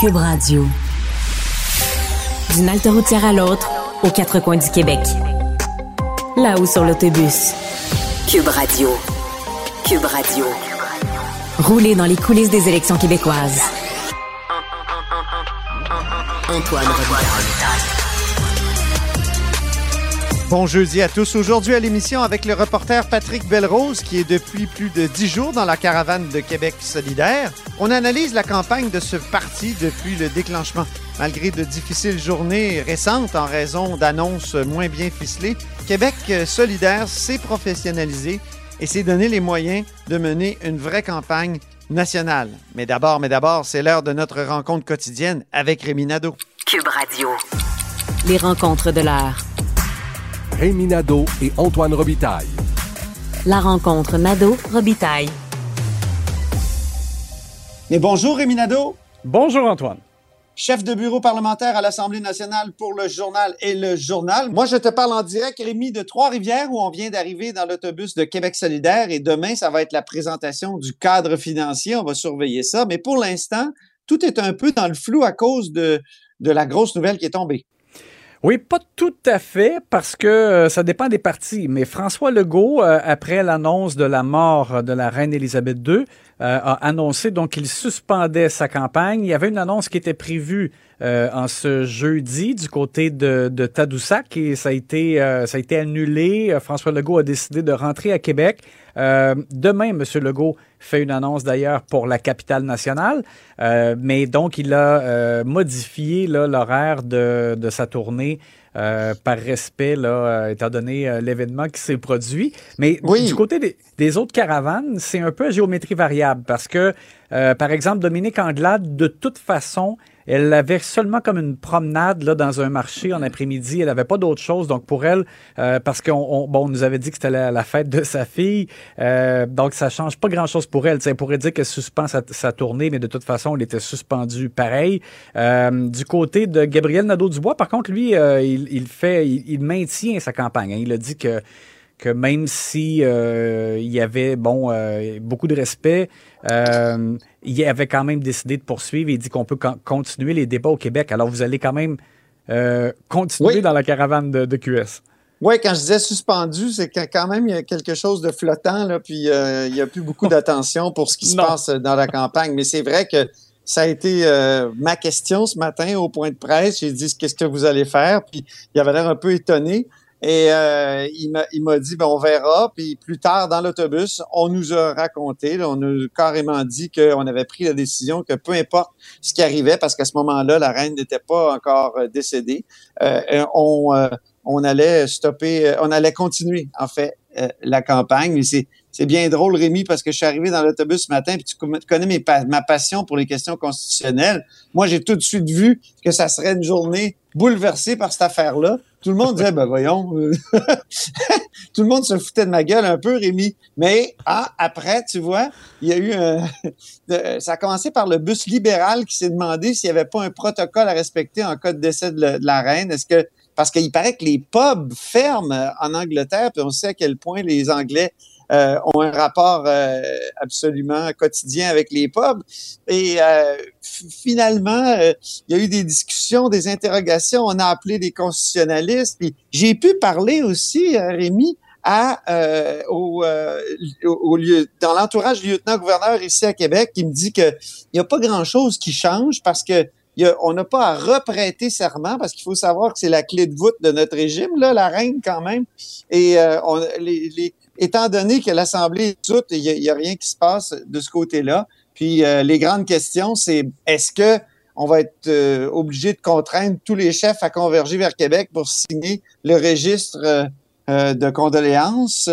Cube Radio. D'une halte routière à l'autre, aux quatre coins du Québec. Là-haut sur l'autobus. Cube Radio. Cube Radio. Rouler dans les coulisses des élections québécoises. Antoine Robitaille. Bon jeudi à tous. Aujourd'hui à l'émission avec le reporter Patrick Belrose qui est depuis plus de dix jours dans la caravane de Québec solidaire. On analyse la campagne de ce parti depuis le déclenchement. Malgré de difficiles journées récentes en raison d'annonces moins bien ficelées, Québec solidaire s'est professionnalisé et s'est donné les moyens de mener une vraie campagne nationale. Mais d'abord, mais d'abord, c'est l'heure de notre rencontre quotidienne avec Rémi Nadeau. Cube Radio. Les rencontres de l'heure. Rémi Nadeau et Antoine Robitaille. La rencontre Nadeau-Robitaille. Mais bonjour Rémi Nadeau. Bonjour Antoine. Chef de bureau parlementaire à l'Assemblée nationale pour le journal et le journal. Moi, je te parle en direct, Rémi, de Trois-Rivières, où on vient d'arriver dans l'autobus de Québec solidaire. Et demain, ça va être la présentation du cadre financier. On va surveiller ça. Mais pour l'instant, tout est un peu dans le flou à cause de, de la grosse nouvelle qui est tombée. Oui, pas tout à fait, parce que euh, ça dépend des partis. Mais François Legault, euh, après l'annonce de la mort de la reine Élisabeth II, a annoncé donc qu'il suspendait sa campagne. Il y avait une annonce qui était prévue en ce jeudi du côté de, de Tadoussac et ça a été ça a été annulé. François Legault a décidé de rentrer à Québec. demain, M. Legault fait une annonce d'ailleurs pour la capitale nationale, euh, mais donc il a euh, modifié l'horaire de, de, sa tournée euh, par respect, là, étant donné l'événement qui s'est produit. Mais du côté des, des autres caravanes, c'est un peu à géométrie variable parce que, par exemple, Dominique Anglade, de toute façon, elle avait seulement comme une promenade là, dans un marché en après-midi. Elle n'avait pas d'autre chose. Donc, pour elle, euh, parce qu'on bon, on nous avait dit que c'était la, fête de sa fille, euh, donc ça change pas grand-chose pour elle. elle pourrait dire qu'elle suspend sa, tournée, mais de toute façon, elle était suspendue pareil. Euh, du côté de Gabriel Nadeau-Dubois, par contre, lui, il, fait, il, maintient sa campagne. Hein. Il a dit que que même si euh, il y avait bon euh, beaucoup de respect, euh, il avait quand même décidé de poursuivre et dit qu'on peut continuer les débats au Québec. Alors vous allez quand même continuer dans la caravane de, QS. Oui, quand je disais suspendu, c'est quand même il y a quelque chose de flottant là, puis il n'y a plus beaucoup d'attention pour ce qui se passe dans la campagne. Mais c'est vrai que ça a été ma question ce matin au point de presse. J'ai dit qu'est-ce que vous allez faire, puis il avait l'air un peu étonné. Et euh, il m'a dit, ben, on verra. Puis plus tard, dans l'autobus, on nous a raconté, on a carrément dit qu'on avait pris la décision que peu importe ce qui arrivait, parce qu'à ce moment-là, la reine n'était pas encore euh, décédée, euh, on, euh, on allait stopper, on allait continuer, en fait, la campagne. Mais c'est c'est bien drôle, Rémi, parce que je suis arrivé dans l'autobus ce matin, puis tu connais ma passion pour les questions constitutionnelles. Moi, j'ai tout de suite vu que ça serait une journée bouleversée par cette affaire-là. Tout le monde disait, ben voyons, euh, tout le monde se foutait de ma gueule un peu, Rémi. Mais ah, après, tu vois, il y a eu un... ça a commencé par le bus libéral qui s'est demandé s'il n'y avait pas un protocole à respecter en cas de décès de la reine. Est-ce que parce qu'il paraît que les pubs ferment en Angleterre, puis on sait à quel point les Anglais euh, ont un rapport euh, absolument quotidien avec les pubs. Et euh, finalement, il y a eu des discussions, des interrogations. On a appelé des constitutionnalistes. J'ai pu parler aussi, Rémi, à au, au, lieu dans l'entourage du lieutenant-gouverneur ici à Québec qui me dit que il n'y a pas grand-chose qui change parce que on n'a pas à reprêter serment parce qu'il faut savoir que c'est la clé de voûte de notre régime, là, la reine quand même. Et on, les, étant donné que l'Assemblée est toute, il n'y a, rien qui se passe de ce côté-là. Puis les grandes questions, c'est est-ce que on va être obligé de contraindre tous les chefs à converger vers Québec pour signer le registre de condoléances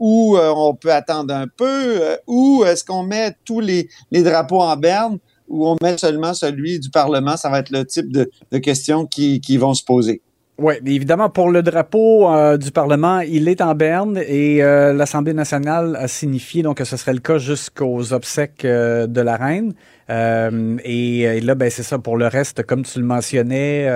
ou on peut attendre un peu ou est-ce qu'on met tous les, les drapeaux en berne ou on met seulement celui du Parlement? Ça va être le type de, questions qui, vont se poser. Oui, évidemment, pour le drapeau euh, du Parlement, il est en berne et euh, l'Assemblée nationale a signifié donc que ce serait le cas jusqu'aux obsèques euh, de la reine. Et, là, ben, c'est ça. Pour le reste, comme tu le mentionnais,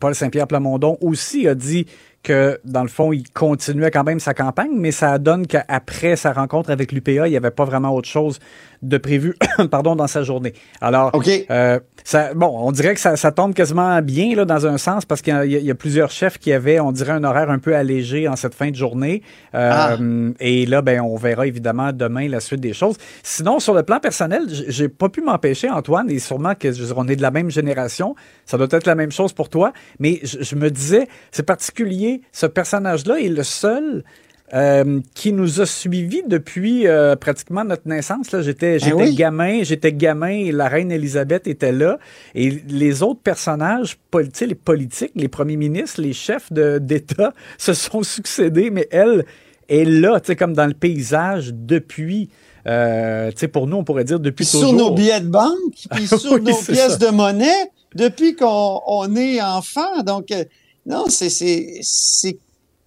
Paul Saint-Pierre Plamondon aussi a dit que, dans le fond, il continuait quand même sa campagne, mais ça donne qu'après sa rencontre avec l'UPA, il n'y avait pas vraiment autre chose de prévu pardon, dans sa journée. Alors, euh, ça, bon, on dirait que ça, ça, tombe quasiment bien là, dans un sens parce qu'il y, a plusieurs chefs qui avaient, on dirait, un horaire un peu allégé en cette fin de journée. Euh, ah. Et là, ben, on verra évidemment demain la suite des choses. Sinon, sur le plan personnel, j'ai pas pu m'empêcher, Antoine, et sûrement que on est de la même génération, ça doit être la même chose pour toi, mais je, je me disais, c'est particulier, ce personnage-là est le seul euh, qui nous a suivis depuis euh, pratiquement notre naissance. Là, j'étais, ben j'étais gamin, j'étais gamin et la reine Elisabeth était là. Et les autres personnages politiques, les politiques, les premiers ministres, les chefs d'État se sont succédés, mais elle est là, comme dans le paysage depuis. Euh, pour nous, on pourrait dire depuis toujours. Sur nos billets de banque, puis sur nos pièces de monnaie, depuis qu'on on est enfant. Donc, euh, non, c'est, c'est, c'est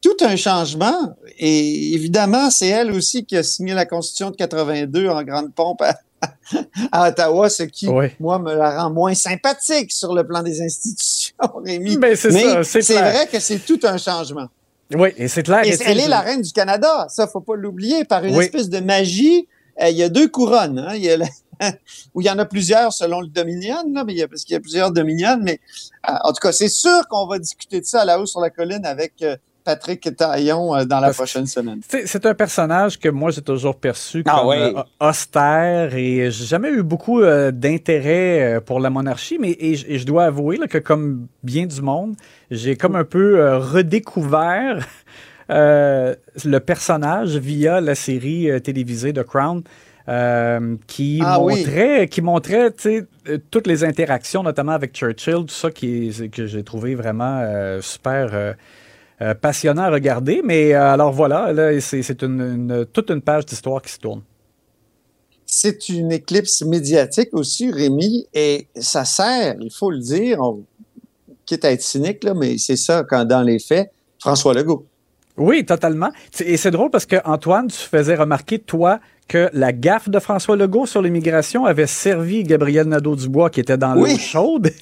tout un changement. Et évidemment, c'est elle aussi qui a signé la Constitution de 82 en grande pompe à, Ottawa, ce qui, moi, me la rend moins sympathique sur le plan des institutions, Rémi. Ben, c'est Mais c'est vrai que c'est tout un changement. Oui, et c'est clair. Et elle est la reine du Canada. Ça, faut pas l'oublier. Par une espèce de magie, euh, il y a deux couronnes. Hein. Il y a où il y en a plusieurs selon le Dominion, là, mais il y a, parce qu'il y a plusieurs Dominion. Mais euh, en tout cas, c'est sûr qu'on va discuter de ça à la haut sur la colline avec euh, Patrick Taillon euh, dans la prochaine semaine. C'est un personnage que moi j'ai toujours perçu ah comme euh, austère et j'ai jamais eu beaucoup euh, d'intérêt pour la monarchie, mais et, je dois avouer que comme bien du monde, j'ai comme un peu redécouvert le personnage via la série télévisée The Crown. qui, ah montrait, qui montrait toutes les interactions, notamment avec Churchill, tout ça qui, que j'ai trouvé vraiment super euh, passionnant à regarder. Mais euh, alors voilà, c'est une, toute une page d'histoire qui se tourne. C'est une éclipse médiatique aussi, Rémi, et ça sert, il faut le dire, quitte à être cynique, là, mais c'est ça quand dans les faits, François Legault. Oui, totalement. Et c'est drôle parce que Antoine, tu faisais remarquer, toi, que la gaffe de François Legault sur l'immigration avait servi Gabriel Nadeau-Dubois qui était dans l'eau chaude.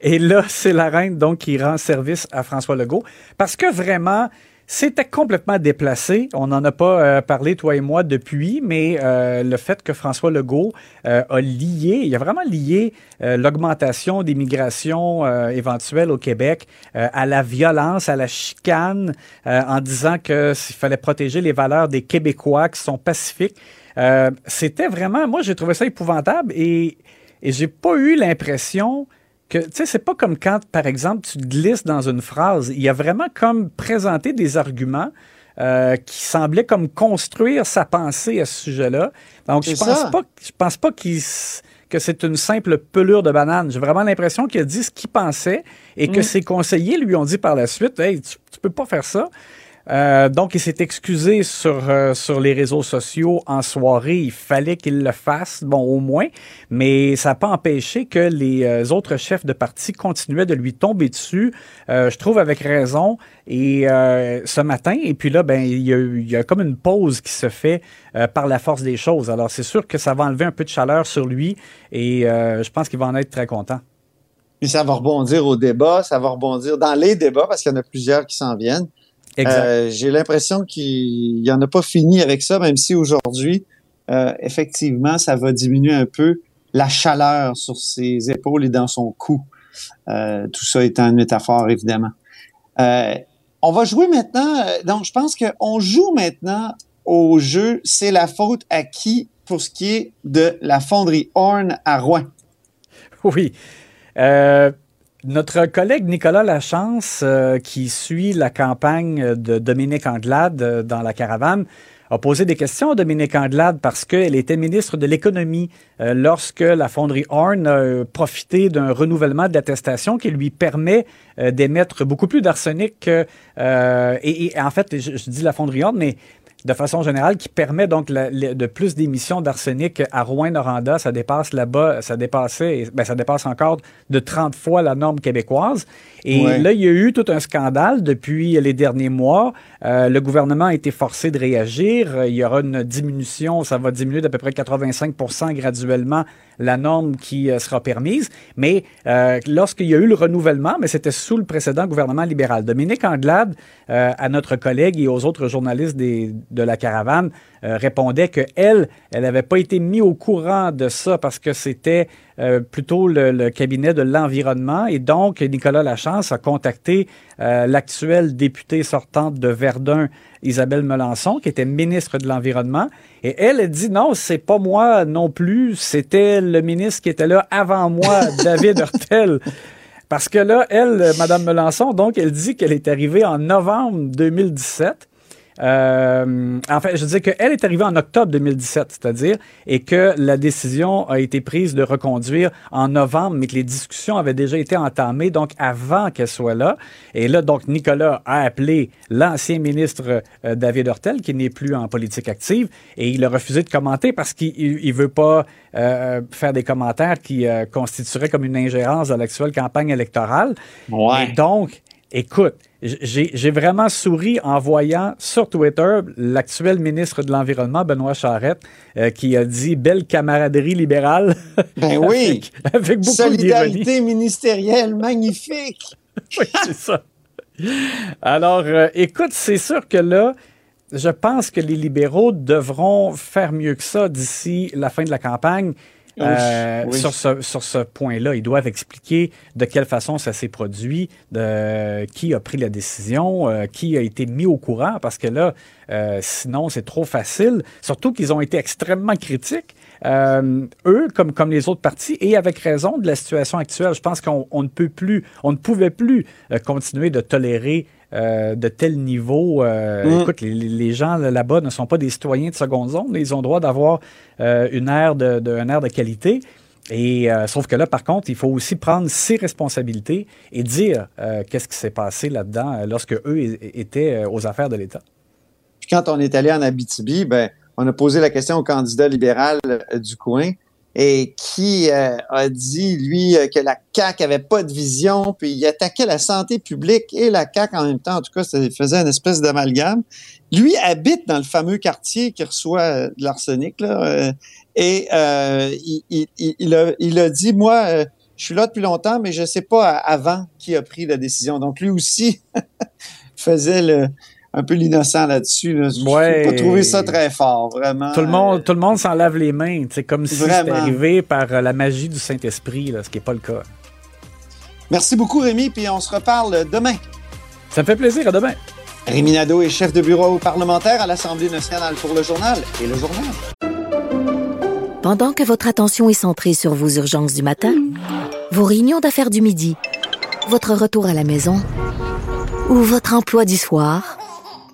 Et là, c'est la reine donc qui rend service à François Legault parce que vraiment, c'était complètement déplacé. On n'en a pas euh, parlé, toi et moi, depuis, mais euh, le fait que François Legault euh, a lié, il a vraiment lié l'augmentation des migrations éventuelles au Québec à la violence, à la chicane, en disant qu'il fallait protéger les valeurs des Québécois qui sont pacifiques. C'était vraiment, moi, j'ai trouvé ça épouvantable et, et j'ai pas eu l'impression tu sais, c'est pas comme quand, par exemple, tu glisses dans une phrase. Il y a vraiment comme présenté des arguments euh, qui semblaient comme construire sa pensée à ce sujet-là. Donc, je pense pas, je pense pas que c'est une simple pelure de banane. J'ai vraiment l'impression qu'il a dit ce qu'il pensait et que mm. ses conseillers lui ont dit par la suite, hey, tu, tu peux pas faire ça. Euh, donc, il s'est excusé sur, euh, sur les réseaux sociaux en soirée. Il fallait qu'il le fasse, bon, au moins, mais ça n'a pas empêché que les euh, autres chefs de parti continuaient de lui tomber dessus, je trouve avec raison. Et ce matin, et puis là, ben, il y, a, il y a comme une pause qui se fait par la force des choses. Alors, c'est sûr que ça va enlever un peu de chaleur sur lui et je pense qu'il va en être très content. Puis ça va rebondir au débat, ça va rebondir dans les débats parce qu'il y en a plusieurs qui s'en viennent. Euh, j'ai l'impression qu'il n'y en a pas fini avec ça, même si aujourd'hui, euh, effectivement, ça va diminuer un peu la chaleur sur ses épaules et dans son cou. Euh, tout ça étant une métaphore, évidemment. on va jouer maintenant. donc, je pense qu'on joue maintenant au jeu. C'est la faute à qui pour ce qui est de la fonderie Horn à Rouen? Oui. Euh, notre collègue Nicolas Lachance, euh, qui suit la campagne de Dominique Anglade euh, dans la caravane, a posé des questions à Dominique Anglade parce qu'elle était ministre de l'Économie lorsque la fonderie Horn a profité d'un renouvellement de l'attestation qui lui permet d'émettre beaucoup plus d'arsenic. Et, et, en fait, je, je, dis la fonderie Horn, mais de façon générale, qui permet donc de plus d'émissions d'arsenic à Rouen-Noranda. Ça dépasse là-bas, ça dépassait, ben, ça dépasse encore de 30 fois la norme québécoise. Et là, il y a eu tout un scandale depuis les derniers mois. Euh, le gouvernement a été forcé de réagir. Il y aura une diminution, ça va diminuer d'à peu près 85% graduellement la norme qui euh, sera permise. Mais euh, lorsqu'il y a eu le renouvellement, mais c'était sous le précédent gouvernement libéral. Dominique Anglade, à notre collègue et aux autres journalistes des, de la caravane, répondait que elle, elle n'avait pas été mise au courant de ça parce que c'était euh, plutôt le, cabinet de l'environnement. Et donc, Nicolas Lachance a contacté euh, l'actuelle députée sortante de Verdun, Isabelle Melançon, qui était ministre de l'Environnement. Et elle a dit non, c'est pas moi non plus, c'était le ministre qui était là avant moi, David Hurtel. Parce que là, elle, Madame Melançon, donc, elle dit qu'elle est arrivée en novembre 2017 euh, en fait, je disais qu'elle est arrivée en octobre 2017, c'est-à-dire, et que la décision a été prise de reconduire en novembre, mais que les discussions avaient déjà été entamées, donc avant qu'elle soit là. Et là, donc, Nicolas a appelé l'ancien ministre euh, David Hortel, qui n'est plus en politique active, et il a refusé de commenter parce qu'il ne veut pas euh, faire des commentaires qui euh, constitueraient comme une ingérence dans l'actuelle campagne électorale. Ouais. Et donc, écoute, j'ai vraiment souri en voyant sur Twitter l'actuel ministre de l'Environnement, Benoît Charette, euh, qui a dit belle camaraderie libérale. Ben oui. avec, avec, beaucoup Solidarité ministérielle, magnifique. oui, c'est ça. Alors, euh, écoute, c'est sûr que là, je pense que les libéraux devront faire mieux que ça d'ici la fin de la campagne. Euh, sur ce, sur ce point-là, ils doivent expliquer de quelle façon ça s'est produit, de qui a pris la décision, euh, qui a été mis au courant, parce que là, euh, sinon, c'est trop facile. Surtout qu'ils ont été extrêmement critiques, eux, comme, comme les autres partis, et avec raison de la situation actuelle. Je pense qu'on ne peut plus, on ne pouvait plus continuer de tolérer euh, de tel niveau. Euh, mm. Écoute, les, gens là-bas ne sont pas des citoyens de seconde zone. Ils ont droit d'avoir euh, une aire de, de, un air de qualité. Et sauf que là, par contre, il faut aussi prendre ses responsabilités et dire qu'est-ce qui s'est passé là-dedans lorsque eux étaient aux affaires de l'État. Puis quand on est allé en Abitibi, ben, on a posé la question au candidat libéral du coin et qui euh, a dit, lui, euh, que la CAQ avait pas de vision, puis il attaquait la santé publique et la CAQ en même temps. En tout cas, ça faisait une espèce d'amalgame. Lui habite dans le fameux quartier qui reçoit euh, de l'arsenic, là, et il, a, dit, moi, je suis là depuis longtemps, mais je sais pas avant qui a pris la décision. Donc, lui aussi faisait le un peu l'innocent là-dessus. Là. Ouais. pas trouvé ça très fort, vraiment. Tout le monde, tout le monde s'en lave les mains, c'est comme si c'était arrivé par euh, la magie du Saint-Esprit, ce qui n'est pas le cas. Merci beaucoup, Rémi, puis on se reparle demain. Ça me fait plaisir, à demain. Rémi Nadeau est chef de bureau parlementaire à l'Assemblée nationale pour le journal et le journal. Pendant que votre attention est centrée sur vos urgences du matin, vos réunions d'affaires du midi, votre retour à la maison ou votre emploi du soir,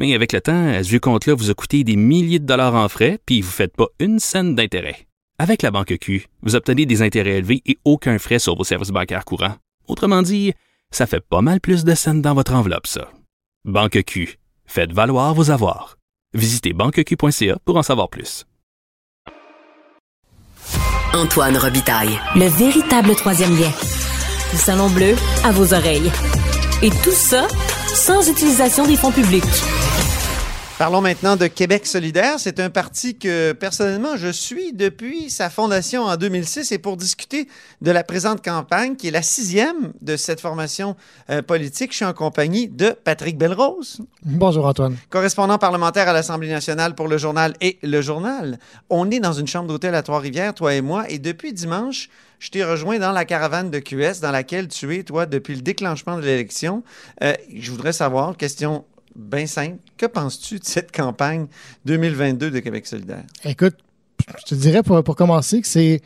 Mais avec le temps, ce vieux compte-là vous a coûté des milliers de dollars en frais, puis vous ne faites pas une scène d'intérêt. Avec la banque Q, vous obtenez des intérêts élevés et aucun frais sur vos services bancaires courants. Autrement dit, ça fait pas mal plus de scènes dans votre enveloppe, ça. Banque Q, faites valoir vos avoirs. Visitez banqueq.ca pour en savoir plus. Antoine Robitaille, le véritable troisième lien. Le salon bleu à vos oreilles. Et tout ça sans utilisation des fonds publics. Parlons maintenant de Québec solidaire. C'est un parti que personnellement je suis depuis sa fondation en 2006 et pour discuter de la présente campagne, qui est la sixième de cette formation euh, politique, je suis en compagnie de Patrick Belrose. Bonjour Antoine. Correspondant parlementaire à l'Assemblée nationale pour le journal et le journal. On est dans une chambre d'hôtel à Trois-Rivières, toi et moi, et depuis dimanche, je t'ai rejoint dans la caravane de QS dans laquelle tu es, toi, depuis le déclenchement de l'élection. Euh, je voudrais savoir, question bien simple. Que penses-tu de cette campagne 2022 de Québec solidaire? Écoute, je te dirais pour, pour commencer que c'est.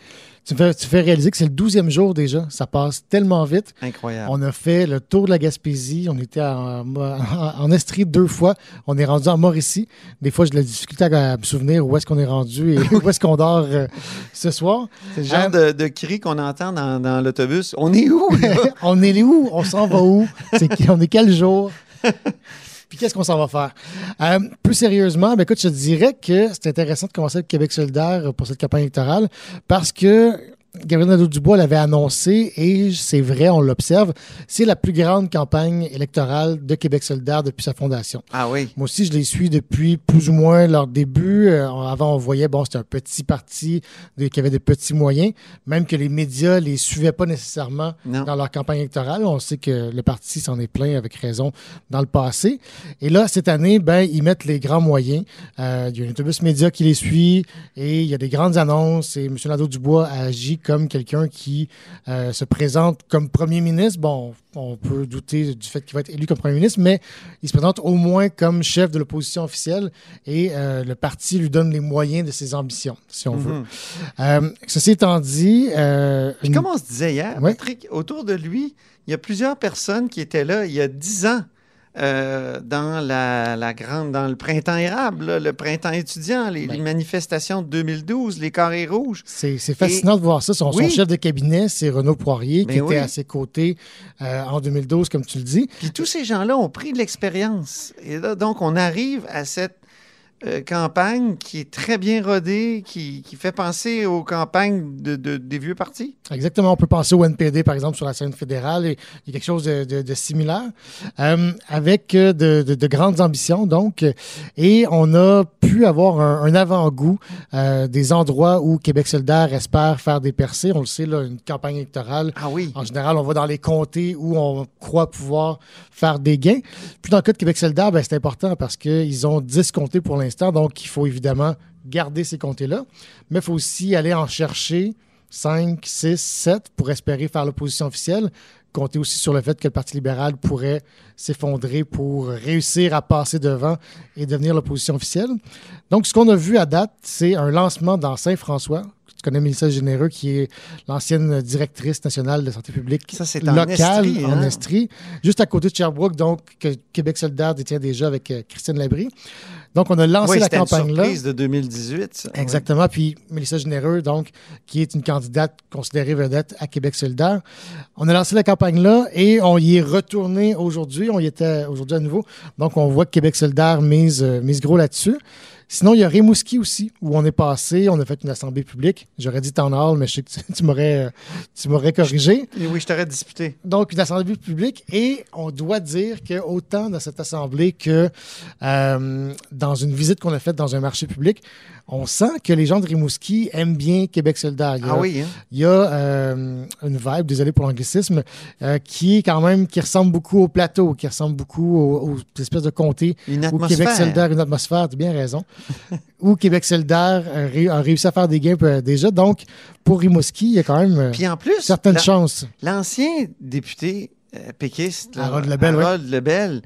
Tu me fais, tu fais réaliser que c'est le douzième jour déjà. Ça passe tellement vite. Incroyable. On a fait le tour de la Gaspésie. On était en, en, en Estrie deux fois. On est rendu en Mauricie. Des fois, j'ai de la difficulté à me souvenir où est-ce qu'on est rendu et où est-ce qu'on dort euh, ce soir. C'est le genre Euh, de, de cri qu'on entend dans, dans l'autobus. On est où? on est où? On s'en va où? C'est on est quel jour? Puis qu'est-ce qu'on s'en va faire? Euh, plus sérieusement, ben écoute, je dirais que c'est intéressant de commencer avec Québec solidaire pour cette campagne électorale parce que Gabriel Nadeau-Dubois l'avait annoncé et c'est vrai, on l'observe, c'est la plus grande campagne électorale de Québec solidaire depuis sa fondation. Ah oui. Moi aussi, je les suis depuis plus ou moins leur début. Euh, avant, on voyait, bon, c'était un petit parti de- qui avait des petits moyens, même que les médias les suivaient pas nécessairement Non. dans leur campagne électorale. On sait que le parti s'en est plein avec raison dans le passé. Et là, cette année, ben, ils mettent les grands moyens. Euh, il y a un autobus média qui les suit et il y a des grandes annonces et M. Nadeau-Dubois agit comme quelqu'un qui euh, se présente comme premier ministre. Bon, on peut douter du fait qu'il va être élu comme premier ministre, mais il se présente au moins comme chef de l'opposition officielle et euh, le parti lui donne les moyens de ses ambitions, si on veut. Mhm. Euh, ceci étant dit, Puis une- comme on se disait hier, Ouais. Patrick, autour de lui, il y a plusieurs personnes qui étaient là il y a dix ans euh, dans la, la grande, dans le printemps érable, là, le printemps étudiant, les, Ben. les manifestations de 2012, les carrés rouges. C'est c'est fascinant de voir ça. Son, son chef de cabinet, c'est Renaud Poirier, qui Ben était oui. à ses côtés euh, en 2012, comme tu le dis. Puis tous ces gens-là ont pris de l'expérience. Et là, donc, on arrive à cette euh, campagne qui est très bien rodée, qui, qui fait penser aux campagnes de, de- des vieux partis? Exactement. On peut penser au NPD, par exemple, sur la scène fédérale. Et il y a quelque chose de, de- similaire, euh, avec euh, de, de- de grandes ambitions, donc. Et on a pu avoir un, un avant-goût euh, des endroits où Québec solidaire espère faire des percées. On le sait, là, une campagne électorale, Ah oui. En général, on va dans les comtés où on croit pouvoir faire des gains. Puis dans le cas de Québec solidaire, ben, c'est important parce qu'ils ont 10 comtés pour l'instant, donc il faut évidemment garder ces comtés-là. Mais il faut aussi aller en chercher 5, 6, 7 pour espérer faire l'opposition officielle. Compter aussi sur le fait que le Parti libéral pourrait s'effondrer pour réussir à passer devant et devenir l'opposition officielle. Donc, ce qu'on a vu à date, c'est un lancement dans Saint-François. Tu connais Mélissa Généreux, qui est l'ancienne directrice nationale de santé publique Ça, c'est en locale en hein? Estrie, juste à côté de Sherbrooke, donc que Québec solidaire détient déjà avec euh, Christine Labrie. Donc, on a lancé Oui, la campagne-là. surprise de 2018. ça. Exactement. Puis Mélissa Généreux, donc, qui est une candidate considérée vedette à Québec solidaire. On a lancé la campagne-là et on y est retourné aujourd'hui. On y était aujourd'hui à nouveau. Donc, on voit que Québec solidaire mise, euh, mise gros là-dessus. Sinon, il y a Rimouski aussi, où on est passé, on a fait une assemblée publique. J'aurais dit town hall, mais je sais que tu, tu m'aurais, euh, tu m'aurais corrigé. Oui, je t'aurais disputé. Donc, une assemblée publique. Et on doit dire que autant dans cette assemblée que euh, dans une visite qu'on a faite dans un marché public, on sent que les gens de Rimouski aiment bien Québec solidaire. Il y a, Ah oui, hein? il y a euh, une vibe, désolé pour l'anglicisme, euh, qui est quand même, qui ressemble beaucoup au plateau, qui ressemble beaucoup aux, aux espèces de comtés Une où Québec atmosphère. solidaire, une atmosphère, tu as bien raison, où Québec solidaire a, ré- a réussi à faire des gains euh, déjà. Donc, pour Rimouski, il y a quand même euh, Puis en plus, certaines chances. l'ancien député euh, péquiste, là, Harold Lebel, oui. Harold Lebel,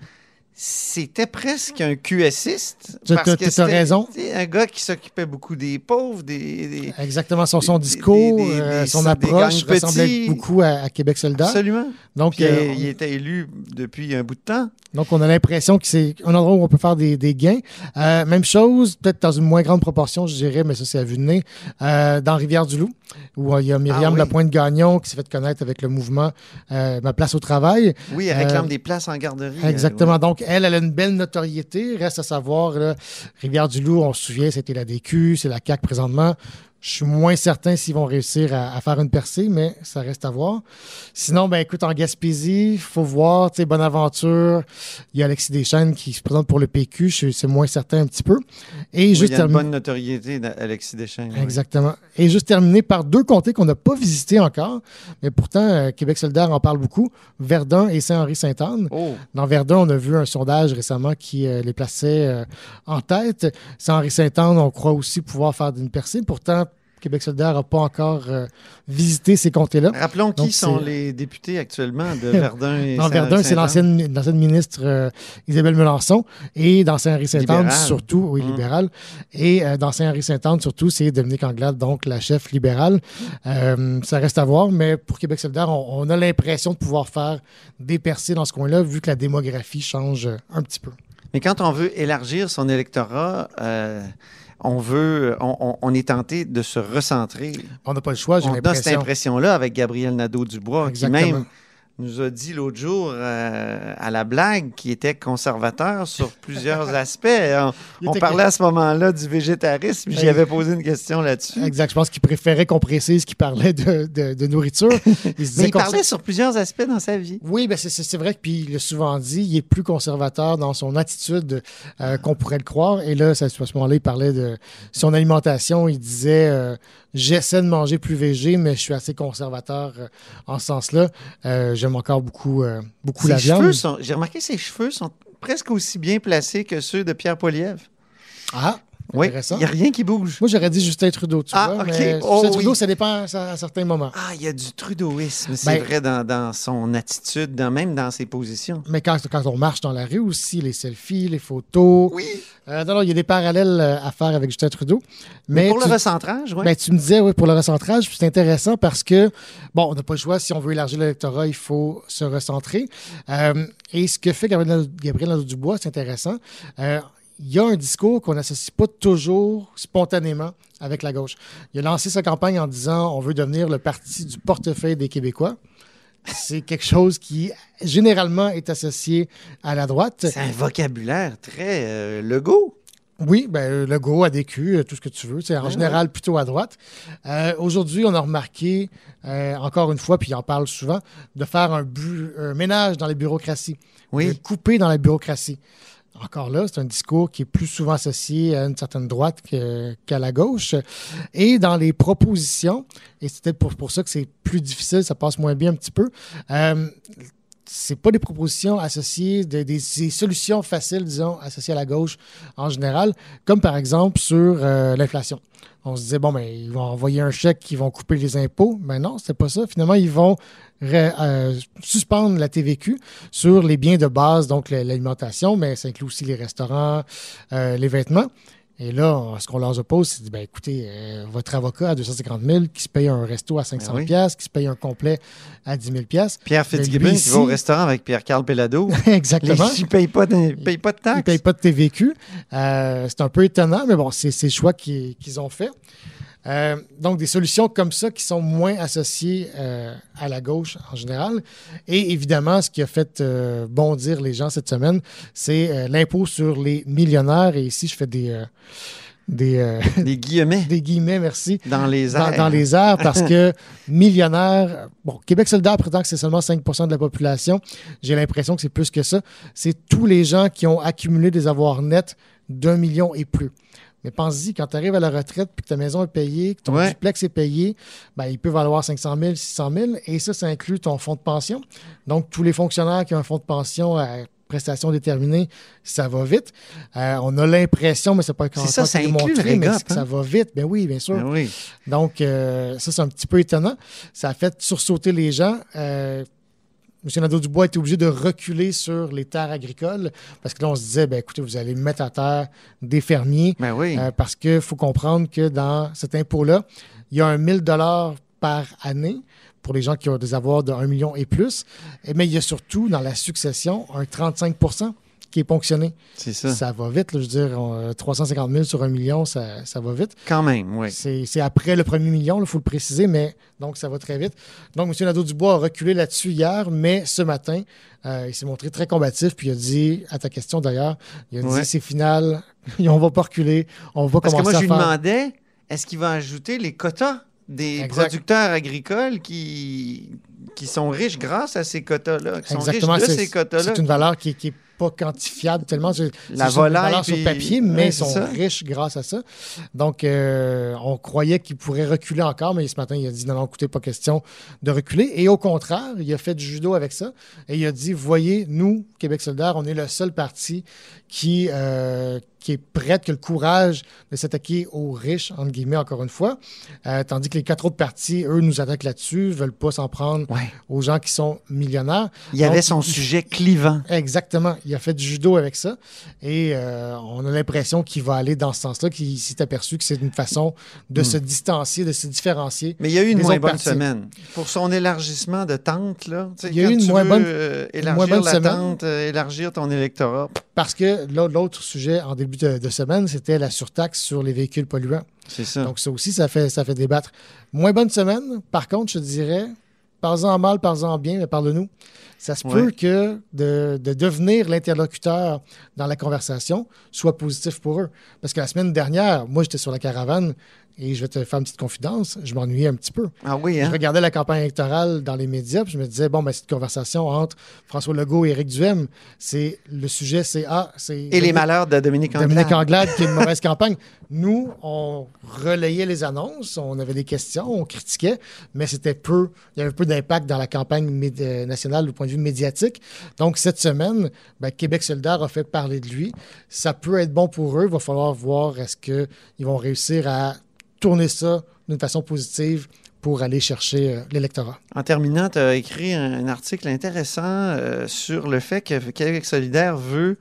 c'était presque un QSiste. Tu- parce que as raison. Un gars qui s'occupait beaucoup des pauvres, des. des- Exactement, son, discours, des- des- euh, son approche ressemblait petits. beaucoup à, à Québec solidaire. Absolument. Donc, Puis, euh, euh, il était élu depuis un bout de temps. Donc, on a l'impression que c'est un endroit où on peut faire des, gains. Euh, même chose, peut-être dans une moins grande proportion, je dirais, mais ça, c'est à vue de nez, dans Rivière-du-Loup, où euh, il y a Myriam Ah oui. Lapointe-Gagnon qui s'est fait connaître avec le mouvement euh, Ma place au travail. Oui, elle Euh, réclame des places en garderie. euh, Exactement. ouais. Donc, elle, elle a une belle notoriété. Reste à savoir, Rivière-du-Loup, on se souvient, c'était la DQ, c'est la CAQ présentement. Je suis moins certain s'ils vont réussir à, à, faire une percée, mais ça reste à voir. Sinon, ben écoute, en Gaspésie, il faut voir, tu sais, Bonaventure, il y a Alexis Deschênes qui se présente pour le PQ, c'est moins certain un petit peu. Et oui, juste il y a une bonne notoriété d'Alexis Deschênes. Exactement. Oui. Et juste terminer par deux comtés qu'on n'a pas visités encore, mais pourtant, euh, Québec solidaire en parle beaucoup, Verdun et Saint-Henri-Sainte-Anne. Oh. Dans Verdun, on a vu un sondage récemment qui euh, les plaçait euh, en tête. Saint-Henri-Sainte-Anne, on croit aussi pouvoir faire d'une percée. Pourtant, Québec solidaire n'a pas encore euh, visité ces comtés-là. Rappelons qui sont les députés actuellement de Verdun et Dans Verdun, c'est l'ancienne ministre euh, Isabelle Melançon. Et dans Saint-Henri-Saint-Anne, surtout, oui, Mmh. libéral. Et euh, dans Saint-Henri-Saint-Anne, surtout, c'est Dominique Anglade, donc la chef libérale. Ça reste à voir, mais pour Québec solidaire, on, on a l'impression de pouvoir faire des percées dans ce coin-là, vu que la démographie change un petit peu. Mais quand on veut élargir son électorat, euh, on veut, on, est tenté de se recentrer. On n'a pas le choix, j'ai l'impression. On a cette impression-là avec Gabriel Nadeau-Dubois, qui même nous a dit l'autre jour euh, à la blague qu'il était conservateur sur plusieurs aspects. On, on parlait à ce moment-là du végétarisme. J'y avais posé une question là-dessus. Exact. Je pense qu'il préférait qu'on précise qu'il parlait de, de, de nourriture. Il, se Mais il parlait sur plusieurs aspects dans sa vie. Oui, ben c'est vrai que puis il l'a souvent dit, il est plus conservateur dans son attitude euh, qu'on pourrait le croire. Et là, à ce moment-là, il parlait de son alimentation. Il disait euh, j'essaie de manger plus végé, mais je suis assez conservateur euh, en ce sens-là. Euh, J'aime encore beaucoup, euh, beaucoup ses la viande. J'ai remarqué ses cheveux sont presque aussi bien placés que ceux de Pierre Poilievre. Ah, oui, il n'y a rien qui bouge. Moi, j'aurais dit Justin Trudeau, tu ah, vois. Okay. Mais oh, Justin Trudeau, oui. ça dépend à, à, certains moments. Ah, il y a du trudeauisme, c'est ben, vrai, dans, dans, son attitude, dans, même dans ses positions. Mais quand, quand, on marche dans la rue aussi, les selfies, les photos. Oui. Euh, non, non, il y a des parallèles euh, à faire avec Justin Trudeau. Mais, mais pour tu, le recentrage, oui. Ben, tu me disais, oui, pour le recentrage, c'est intéressant parce que, bon, on n'a pas le choix. Si on veut élargir l'électorat, il faut se recentrer. Euh, et ce que fait Gabriel, Gabriel Dubois, c'est intéressant Euh, il y a un discours qu'on n'associe pas toujours spontanément avec la gauche. Il a lancé sa campagne en disant on veut devenir le parti du portefeuille des Québécois. C'est quelque chose qui généralement est associé à la droite. C'est un vocabulaire très euh, Legault. Oui, ben, Legault, ADQ, tout ce que tu veux. C'est en Ouais, général plutôt à droite. Euh, Aujourd'hui, on a remarqué, euh, encore une fois, puis il en parle souvent, de faire un, bu- un ménage dans les bureaucraties. Oui. De couper dans la bureaucratie. Encore là, c'est un discours qui est plus souvent associé à une certaine droite qu'à la gauche. Et dans les propositions, et c'est peut-être pour, ça que c'est plus difficile, ça passe moins bien un petit peu, euh, c'est pas des propositions associées, de- des, des solutions faciles, disons, associées à la gauche en général, comme par exemple sur euh, l'inflation. On se disait, bon, ben, ils vont envoyer un chèque, ils vont couper les impôts. Mais non, c'est pas ça. Finalement, ils vont euh, suspendre la TVQ sur les biens de base, donc la- l'alimentation, mais ça inclut aussi les restaurants, euh, les vêtements. Et là, ce qu'on leur oppose, c'est ben, écoutez, euh, votre avocat à 250 000 qui se paye un resto à 500 Ben oui. pièces, qui se paye un complet à 10 000 pièces. Pierre Mais Fitzgibbon lui, qui va au ici- restaurant avec Pierre-Carl Pellado. Exactement. Il ne paye, pas de- il paye pas de taxes. ne payent pas de TVQ. Euh, c'est un peu étonnant, mais bon, c'est le choix qu'ils qu'ils ont fait. Euh, donc, des solutions comme ça qui sont moins associées euh, à la gauche en général. Et évidemment, ce qui a fait euh, bondir les gens cette semaine, c'est l'impôt sur les millionnaires. Et ici, je fais des, des, Des guillemets des guillemets, merci dans les dans, airs. dans les airs parce que millionnaire, bon, Québec solidaire prétend que c'est seulement 5 de la population. J'ai l'impression que c'est plus que ça. C'est tous les gens qui ont accumulé des avoirs nets d'un million et plus. Mais pense-y, quand tu arrives à la retraite puis que ta maison est payée, que ton Ouais. duplex est payé, ben, il peut valoir 500 000, 600 000 et ça, ça inclut ton fonds de pension. Donc, tous les fonctionnaires qui ont un fonds de pension à prestation déterminée, ça va vite. Euh, on a l'impression, mais c'est pas C'est ça, ça le mais c'est que ça hein? va vite. Ben oui, bien sûr. Ben oui. Donc, euh, ça, c'est un petit peu étonnant. Ça a fait sursauter les gens. Euh, M. Nadeau-Dubois était obligé de reculer sur les terres agricoles parce que là, on se disait, ben, écoutez, vous allez mettre à terre des fermiers Ben oui. euh, parce qu'il faut comprendre que dans cet impôt-là, il y a un 1000 dollars par année pour les gens qui ont des avoirs de 1 million et plus. Mais il y a surtout, dans la succession, un 35 qui est ponctionné. c'est ça. Ça va vite. là. je veux dire, on- 350 000 sur 1 million, ça, ça va vite. Quand même, oui. C'est après le premier million, il faut le préciser, mais donc ça va très vite. Donc, M. Nadeau-Dubois a reculé là-dessus hier, mais ce matin, euh, il s'est montré très combatif, puis il a dit, à ta question d'ailleurs, il a Ouais. dit c'est final, on va pas reculer, on va Parce que moi, je lui faire... demandais est-ce qu'il va ajouter les quotas des Exact. producteurs agricoles qui, qui sont riches grâce à ces quotas-là, qui sont Exactement. riches de ces quotas-là? c'est une valeur qui n'est pas quantifiable tellement. C'est La volaille, sur papier, mais c'est sont ça. riches grâce à ça. Donc, euh, on croyait qu'il pourrait reculer encore, mais ce matin, il a dit non, non, écoutez, pas question de reculer. Et au contraire, il a fait du judo avec ça. Et il a dit, voyez, nous, Québec solidaire, on est le seul parti qui, euh, qui est prête, qui a le courage de s'attaquer aux riches, entre guillemets, encore une fois. Euh, tandis que les quatre autres partis, eux, nous attaquent là-dessus, veulent pas s'en prendre Ouais. aux gens qui sont millionnaires. Il y avait son il- sujet clivant. Exactement. Il a fait du judo avec ça. Et euh, on a l'impression qu'il va aller dans ce sens-là, qu'il s'est aperçu que c'est une façon de se distancier, de se différencier. Mais il y a eu une moins bonne semaine. Pour son élargissement de tente, là. Il y a eu quand une moins veux, bonne- euh, une élargir moins bonne la semaine. tente, euh, élargir ton électorat. Parce que l'autre sujet en début de, de semaine, c'était la surtaxe sur les véhicules polluants. C'est ça. Donc, ça aussi, ça fait, ça fait débattre. Moins bonne semaine. Par contre, je dirais, parle-en en mal, parle-en en bien, mais parle-nous. Ça se Ouais. peut que de, de devenir l'interlocuteur dans la conversation soit positif pour eux. Parce que la semaine dernière, moi, j'étais sur la caravane et je vais te faire une petite confidence, je m'ennuyais un petit peu. ah oui, Je hein? regardais la campagne électorale dans les médias, puis je me disais, bon, ben, cette conversation entre François Legault et Éric Duhem, c'est le sujet, c'est ah, c'est. Et les malheurs de Dominique Anglade. Dominique Anglade qui a une mauvaise campagne. Nous, on relayait les annonces, on avait des questions, on critiquait, mais c'était peu, il y avait peu d'impact dans la campagne euh, nationale au point de vue médiatique. Donc, cette semaine, ben, Québec solidaire a fait parler de lui. Ça peut être bon pour eux. Il va falloir voir est-ce qu'ils vont réussir à tourner ça d'une façon positive pour aller chercher euh, l'électorat. En terminant, tu as écrit un, article intéressant euh, sur le fait que Québec solidaire veut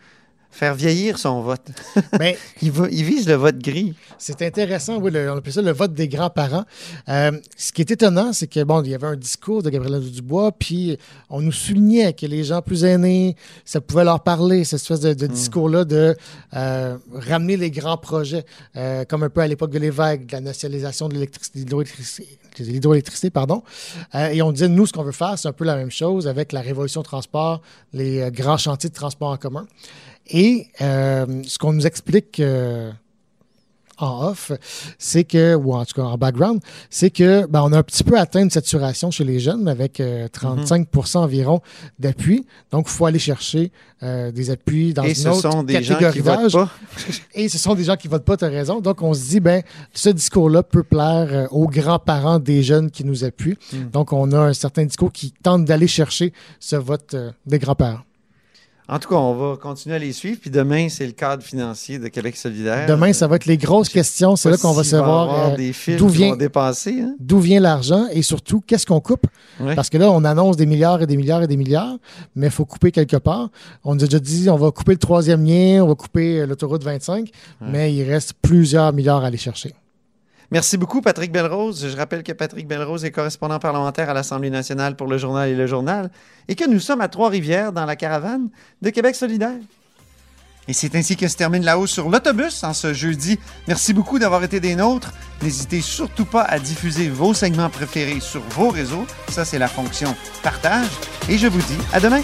faire vieillir son vote. Mais Il, va- il vise le vote gris. C'est intéressant, oui, le- on appelle ça le vote des grands-parents. Euh, ce qui est étonnant, c'est que bon, il y avait un discours de Gabriel Dubois, puis on nous soulignait que les gens plus aînés, ça pouvait leur parler, cette espèce de, de discours-là de euh, ramener les grands projets, euh, comme un peu à l'époque de l'évêque, de la nationalisation de l'électricité, de l'hydroélectricité, de pardon. Euh, et on disait, nous, ce qu'on veut faire, c'est un peu la même chose avec la révolution transport, les euh, grands chantiers de transport en commun. Et euh, ce qu'on nous explique en off, c'est que, ou en tout cas en background, c'est que ben, on a un petit peu atteint une saturation chez les jeunes avec euh, 35% environ d'appui. Donc, il faut aller chercher euh, des appuis dans Et une ce autre sont des gens qui votent pas. Et ce sont des gens qui votent pas, tu as raison. Donc, on se dit, ben, ce discours-là peut plaire euh, aux grands-parents des jeunes qui nous appuient. Hmm. Donc, on a un certain discours qui tente d'aller chercher ce vote euh, des grands-parents. En tout cas, on va continuer à les suivre. Puis demain, c'est le cadre financier de Québec solidaire. Demain, ça va être les grosses questions. C'est là qu'on va savoir avoir euh, d'où vient- hein. d'où vient l'argent et surtout qu'est-ce qu'on coupe? Parce que là, on annonce des milliards et des milliards et des milliards, mais il faut couper quelque part. On nous a déjà dit on va couper le troisième lien, on va couper euh, l'autoroute 25, mais il reste plusieurs milliards à aller chercher. Merci beaucoup, Patrick Belrose. Je rappelle que Patrick Belrose est correspondant parlementaire à l'Assemblée nationale pour le journal et le journal et que nous sommes à Trois-Rivières dans la caravane de Québec solidaire. Et c'est ainsi que se termine la hausse sur l'autobus en ce jeudi. Merci beaucoup d'avoir été des nôtres. N'hésitez surtout pas à diffuser vos segments préférés sur vos réseaux. Ça, c'est la fonction partage. Et je vous dis à demain.